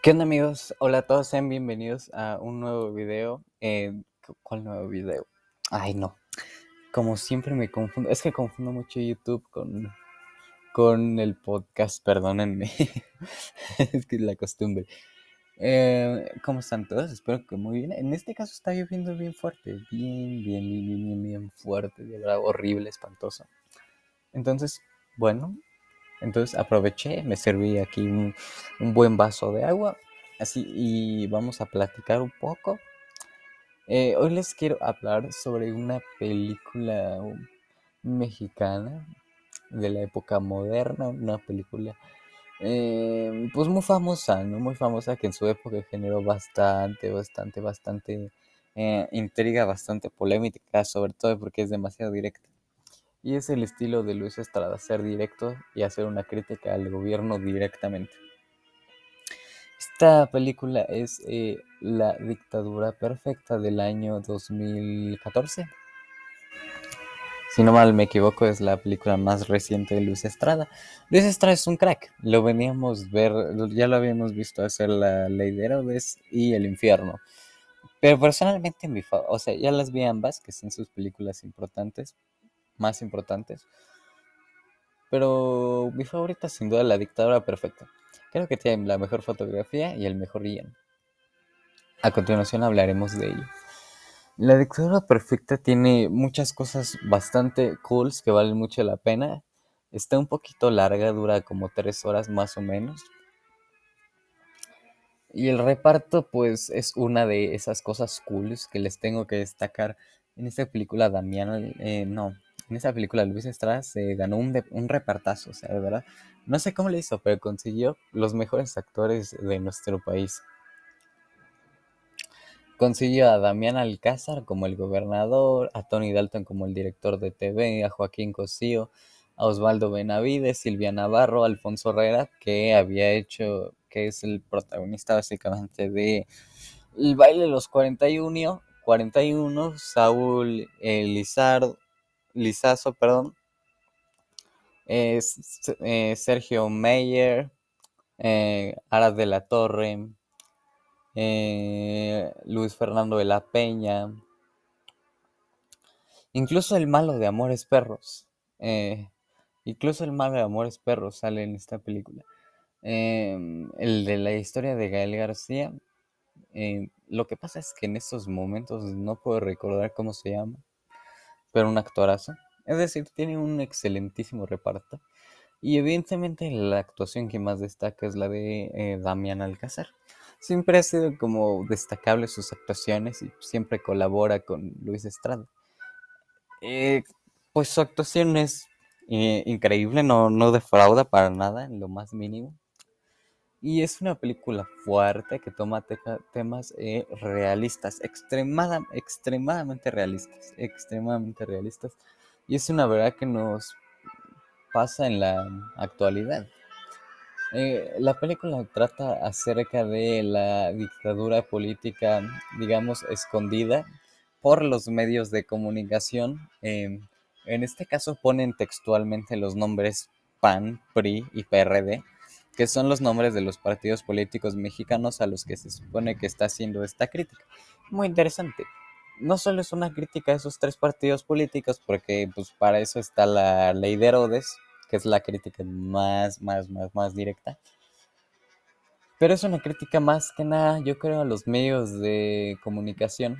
¿Qué onda amigos? Hola a todos, sean bienvenidos a un nuevo video. Eh, ¿Cuál nuevo video? Ay no, como siempre me confundo, es que confundo mucho YouTube con, con el podcast, perdónenme, es que es la costumbre. Eh, ¿Cómo están todos? Espero que muy bien. En este caso está lloviendo bien fuerte, bien, bien, bien, bien, bien, fuerte, de verdad, horrible, espantoso. Entonces, bueno, entonces aproveché, me serví aquí un, buen vaso de agua, así, y vamos a platicar un poco. Eh, hoy les quiero hablar sobre una película mexicana de la época moderna, una película eh, pues muy famosa. Muy famosa que en su época generó bastante, bastante, bastante eh, intriga, bastante polémica, sobre todo porque es demasiado directa. Y es el estilo de Luis Estrada, ser directo y hacer una crítica al gobierno directamente. Esta película es eh, La dictadura perfecta del año 2014. Si no mal me equivoco, es la película más reciente de Luis Estrada. Luis Estrada es un crack. Lo veníamos ver, ya lo habíamos visto hacer La Ley de Herodes y El Infierno. Pero personalmente, mi o sea, ya las vi ambas, que son sus películas importantes, más importantes. Pero mi favorita sin duda La Dictadura Perfecta. Creo que tiene la mejor fotografía y el mejor guion. A continuación hablaremos de ello. La Dictadura Perfecta tiene muchas cosas bastante cool que valen mucho la pena. Está un poquito larga, dura como tres horas más o menos. Y el reparto, pues, es una de esas cosas cool que les tengo que destacar en esta película. Damián, eh, no, en esa película Luis Estrada se ganó un, repartazo, o sea, de verdad. No sé cómo le hizo, pero consiguió los mejores actores de nuestro país. Consiguió a Damián Alcázar como el gobernador, a Tony Dalton como el director de TV, a Joaquín Cosío, a Osvaldo Benavides, Silvia Navarro, Alfonso Herrera, que había hecho, que es el protagonista básicamente de El baile de los 41, 41 Saúl Elizardo, Lizazo, perdón, eh, Sergio Meyer, eh, de la Torre, eh, Luis Fernando de la Peña, incluso el malo de Amores Perros, incluso el malo de Amores Perros sale en esta película. Em, el de la historia de Gael García, lo que pasa es que en estos momentos no puedo recordar cómo se llama pero un actorazo. Es decir, tiene un excelentísimo reparto. Y evidentemente la actuación que más destaca es la de eh, Damián Alcázar. Siempre ha sido como destacable sus actuaciones y siempre colabora con Luis Estrada. Eh, pues su actuación es eh, increíble, no, no defrauda para nada en lo más mínimo. Y es una película fuerte que toma temas eh, realistas, extremadamente realistas, extremadamente realistas. Y es una verdad que nos pasa en la actualidad. Eh, la película trata acerca de la dictadura política, digamos, escondida por los medios de comunicación. Em, en este caso ponen textualmente los nombres PAN, PRI y PRD que son los nombres de los partidos políticos mexicanos a los que se supone que está haciendo esta crítica. Muy interesante. No solo es una crítica a esos tres partidos políticos, porque pues para eso está la ley de Herodes, que es la crítica más, más, más, más directa. Pero es una crítica más que nada, yo creo, a los medios de comunicación.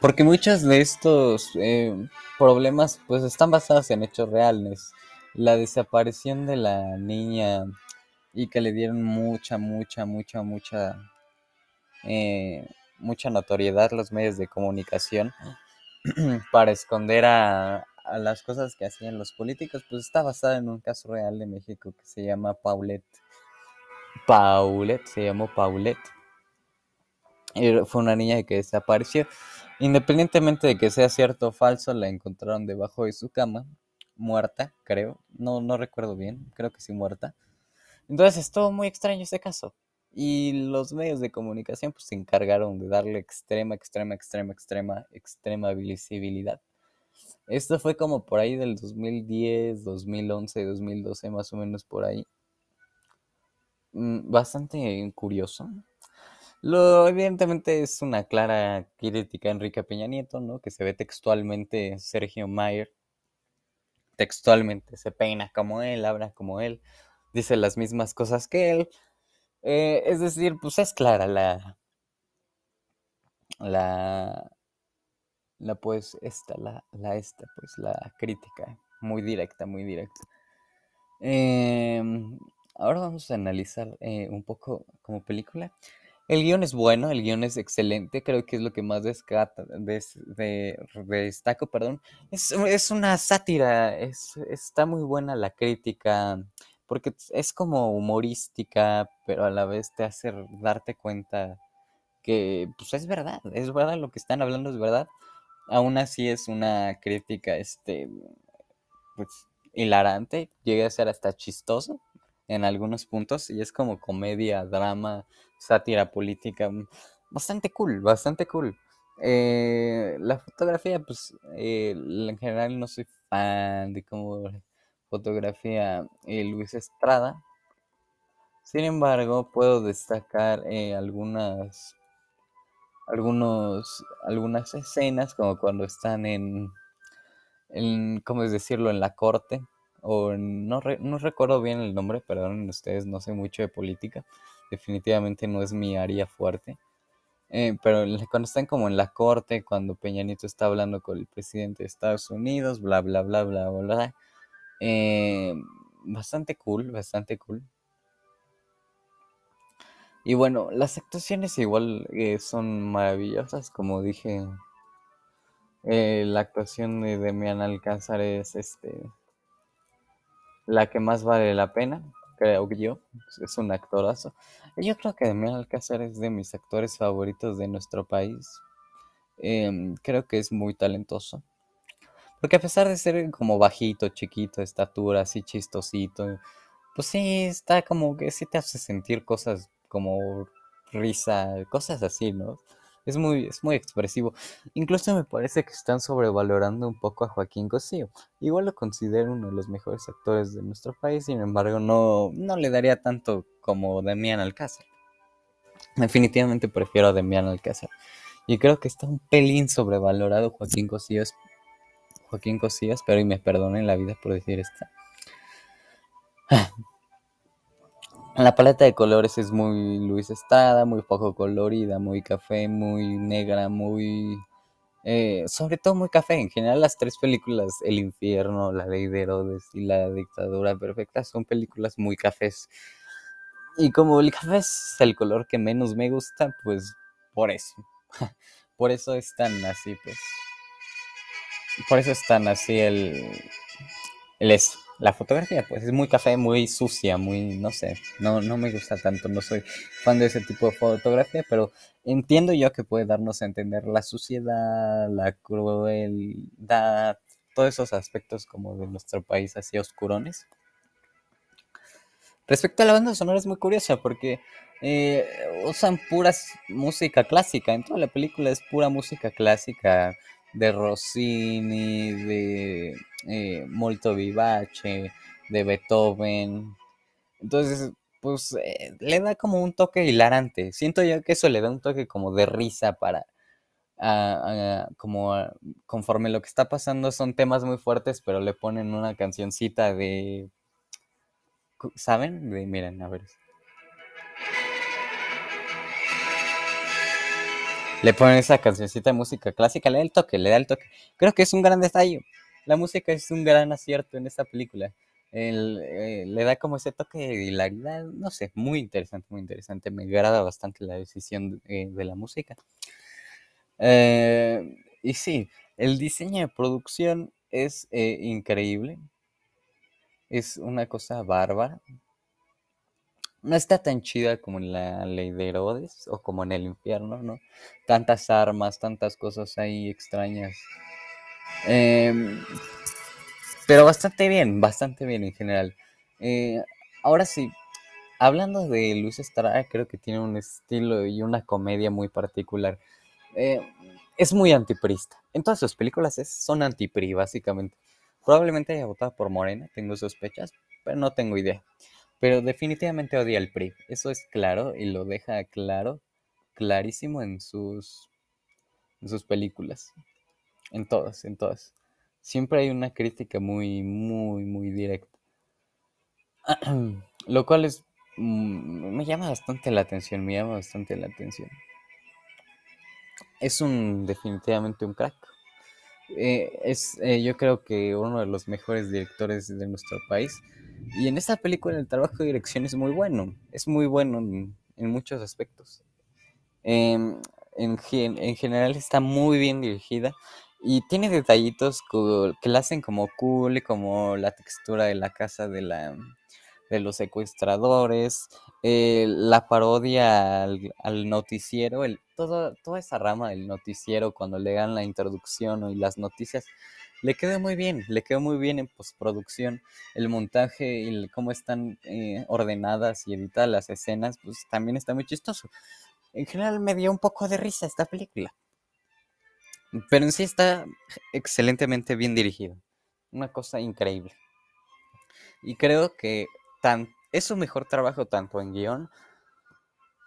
Porque muchos de estos eh, problemas pues están basados en hechos reales la desaparición de la niña y que le dieron mucha, mucha, mucha, mucha, eh, mucha notoriedad los medios de comunicación para esconder a, las cosas que hacían los políticos, pues está basada en un caso real de México que se llama Paulette. Paulette, se llamó Paulette. Y fue una niña que desapareció. Independientemente de que sea cierto o falso, la encontraron debajo de su cama muerta, creo. No, no recuerdo bien, creo que sí muerta. Entonces estuvo muy extraño ese caso. Y los medios de comunicación pues se encargaron de darle extrema, extrema, extrema, extrema, extrema visibilidad. Esto fue como por ahí del 2010, 2011, 2012, más o menos por ahí. mm, bastante curioso. Lo, evidentemente es una clara crítica a Enrique Peña Nieto, ¿no? Que se ve textualmente Sergio Mayer. Textualmente se peina como él, habla como él, dice las mismas cosas que él. Eh, es decir, pues es clara la. La. La pues esta, la, la esta, pues la crítica. Muy directa, muy directa. Em, ahora vamos a analizar eh, un poco como película. El guion es bueno, el guion es excelente, creo que es lo que más descata, de, destaco, perdón. Es, una sátira, es, está muy buena la crítica, porque es como humorística, pero a la vez te hace darte cuenta que pues es verdad, es verdad lo que están hablando es verdad. Aún así es una crítica, este, pues hilarante, llega a ser hasta chistoso en algunos puntos y es como comedia, drama, sátira política, mm, bastante cool, bastante cool. Eh, la fotografía, pues eh, en general no soy fan de como fotografía eh, Luis Estrada. Sin embargo, puedo destacar algunas, algunos, algunas escenas como cuando están en en, ¿cómo es decirlo?, en la corte, o no, no recuerdo bien el nombre, perdonen ustedes, no sé mucho de política, definitivamente no es mi área fuerte, eh, pero cuando están como en la corte, cuando Peña Nieto está hablando con el presidente de Estados Unidos, bla, bla, bla, bla, bla, eh, bastante cool, bastante cool. Y bueno, las actuaciones igual eh, son maravillosas, como dije eh, la actuación de Demian Alcázar es este la que más vale la pena, creo yo. Es un actorazo. Yo creo que Demian Alcázar es de mis actores favoritos de nuestro país. Em, creo que es muy talentoso. Porque a pesar de ser como bajito, chiquito, estatura, así chistosito, pues sí, está como que sí te hace sentir cosas como risa, cosas así, ¿no? Es muy, es muy expresivo. Incluso me parece que están sobrevalorando un poco a Joaquín Cosío. Igual lo considero uno de los mejores actores de nuestro país, sin embargo no, no le daría tanto como Demian Alcázar. Definitivamente prefiero a Demian Alcázar. Y creo que está un pelín sobrevalorado Joaquín Cosío. Joaquín Cosío, espero y me perdonen la vida por decir esto. La paleta de colores es muy Luis Estrada, muy poco colorida, muy café, muy negra, muy... Eh, sobre todo muy café. En general las tres películas, El infierno, La ley de Herodes y La dictadura perfecta, son películas muy cafés. Y como el café es el color que menos me gusta, pues por eso. por eso están así, pues. Por eso están así el... El eso la fotografía, pues es muy café, muy sucia, muy, no sé, no, no me gusta tanto, no soy fan de ese tipo de fotografía, pero entiendo yo que puede darnos a entender la suciedad, la crueldad, todos esos aspectos como de nuestro país así oscurones. Respecto a la banda sonora es muy curiosa porque eh, usan puras música clásica, en toda la película es pura música clásica, de Rossini, de eh, Molto Vivace, de Beethoven. Entonces, pues eh, le da como un toque hilarante. Siento yo que eso le da un toque como de risa para... como conforme lo que está pasando son temas muy fuertes, pero le ponen una cancioncita de... ¿Saben? De, miren, a ver le ponen esa cancioncita de música clásica, le da el toque, le da el toque. Creo que es un gran detalle. La música es un gran acierto en esta película. Eh, le da como ese toque de hilaridad, no sé, muy interesante, muy interesante. Me agrada bastante la decisión de, la música. Eh, y sí, el diseño de producción es eh, increíble. Es una cosa bárbara no está tan chida como en la ley de Herodes o como en el infierno, ¿no? Tantas armas, tantas cosas ahí extrañas. Em, pero bastante bien, bastante bien en general. Eh, ahora sí, hablando de Luis Estrada, creo que tiene un estilo y una comedia muy particular. Eh, es muy antiprista. En todas sus películas es, son antipri, básicamente. Probablemente haya votado por Morena, tengo sospechas, pero no tengo idea. Pero definitivamente odia el PRI. Eso es claro y lo deja claro, clarísimo en sus, en sus películas. En todas, en todas. Siempre hay una crítica muy, muy, muy directa. Lo cual es. Mm, me llama bastante la atención, me llama bastante la atención. Es un. Definitivamente un crack. Eh, es, eh, yo creo que uno de los mejores directores de nuestro país. Y en esta película el trabajo de dirección es muy bueno. Es muy bueno en, muchos aspectos. Em, en, en, general está muy bien dirigida. Y tiene detallitos que la hacen como cool, como la textura de la casa de la de los secuestradores, eh, la parodia al, noticiero, el, todo, toda esa rama del noticiero cuando le dan la introducción y las noticias, le quedó muy bien, le quedó muy bien en postproducción, el montaje y cómo están eh, ordenadas y editadas las escenas, pues también está muy chistoso. En general me dio un poco de risa esta película. Pero en sí está excelentemente bien dirigido. Una cosa increíble. Y creo que es su mejor trabajo tanto en guion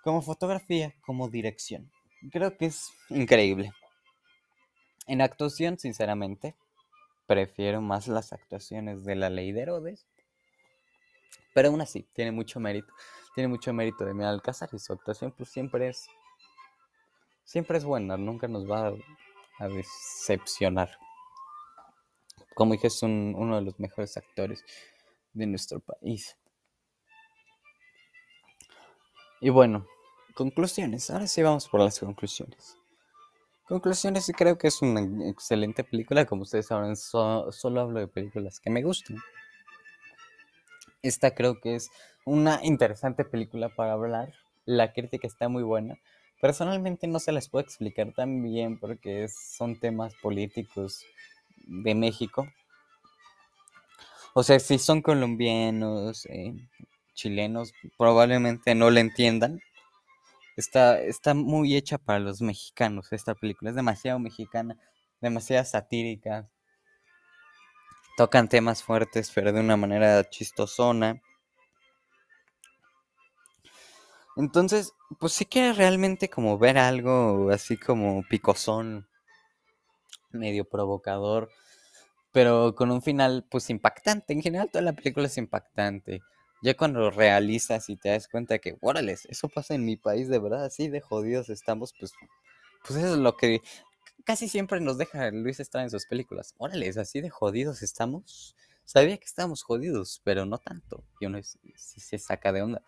como fotografía como dirección. Creo que es increíble. En actuación, sinceramente, prefiero más las actuaciones de la ley de Herodes. Pero aún así, tiene mucho mérito. Tiene mucho mérito de Miguel Alcázar y su actuación pues siempre es siempre es buena, nunca nos va a, decepcionar. Como dije, es uno de los mejores actores de nuestro país. Y bueno, conclusiones. Ahora sí vamos por las conclusiones. Conclusiones, creo que es una excelente película. Como ustedes saben, solo hablo de películas que me gustan. Esta creo que es una interesante película para hablar. La crítica está muy buena. Personalmente no se las puedo explicar tan bien porque son temas políticos de México. O sea, si son colombianos, eh, chilenos probablemente no la entiendan. Está, está muy hecha para los mexicanos esta película. Es demasiado mexicana, demasiado satírica. Tocan temas fuertes, pero de una manera chistosona. Entonces, pues si quieres realmente como ver algo así como picosón, medio provocador, pero con un final pues impactante. En general toda la película es impactante. Ya cuando realizas y te das cuenta que, órale, eso pasa en mi país, de verdad, así de jodidos estamos, pues, pues eso es lo que casi siempre nos deja Luis Estrada en sus películas. Órale, así de jodidos estamos. Sabía que estábamos jodidos, pero no tanto. Y uno se saca de onda.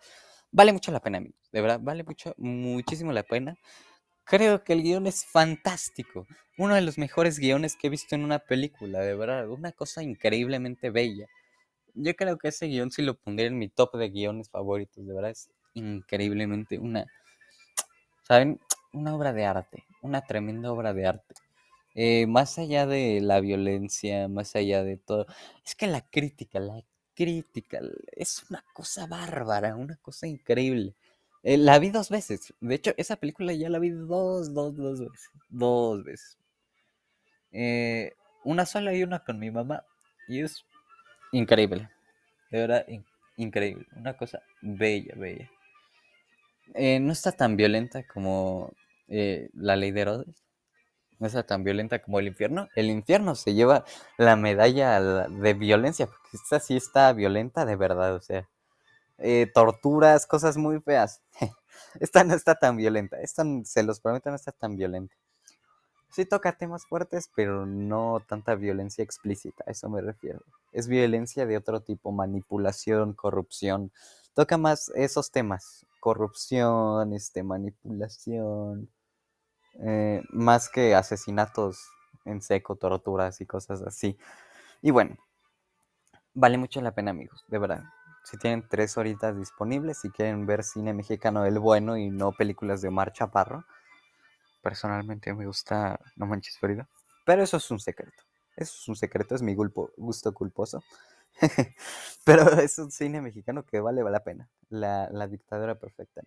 Vale mucho la pena, amigos. De verdad, vale mucho, muchísimo la pena. Creo que el guion es fantástico. Uno de los mejores guiones que he visto en una película, de verdad. Una cosa increíblemente bella. Yo creo que ese guion si lo pondría en mi top de guiones favoritos, de verdad es increíblemente una, ¿saben? Una obra de arte, una tremenda obra de arte. Eh, más allá de la violencia, más allá de todo, es que la crítica, la crítica es una cosa bárbara, una cosa increíble. Eh, la vi dos veces. De hecho, esa película ya la vi dos, dos, dos veces. Dos veces. Eh, una sola y una con mi mamá. Y es increíble. De verdad, increíble. Una cosa bella, bella. Eh, no está tan violenta como eh, la ley de Herodes. No está tan violenta como el infierno. El infierno se lleva la medalla de violencia, porque esta sí está violenta de verdad, o sea. Eh, torturas, cosas muy feas. esta no está tan violenta. Esta, se los prometo, no está tan violenta. Sí toca temas fuertes, pero no tanta violencia explícita, a eso me refiero. Es violencia de otro tipo, manipulación, corrupción. Toca más esos temas, corrupción, este, manipulación, eh, más que asesinatos en seco, torturas y cosas así. Y bueno, vale mucho la pena, amigos, de verdad. Si tienen tres horitas disponibles, y quieren ver cine mexicano del bueno y no películas de Omar Chaparro, Personalmente me gusta No Manches Frida. Pero eso es un secreto. Eso es un secreto, es mi gusto culposo. pero es un cine mexicano que vale la pena. La, dictadura perfecta.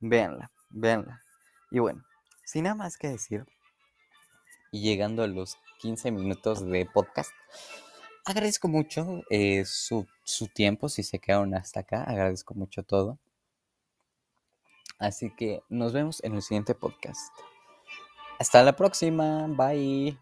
Véanla, véanla. Y bueno, sin nada más que decir, y llegando a los 15 minutos de podcast, agradezco mucho eh, su, su tiempo, si se quedaron hasta acá, agradezco mucho todo. Así que nos vemos en el siguiente podcast. Hasta la próxima, bye.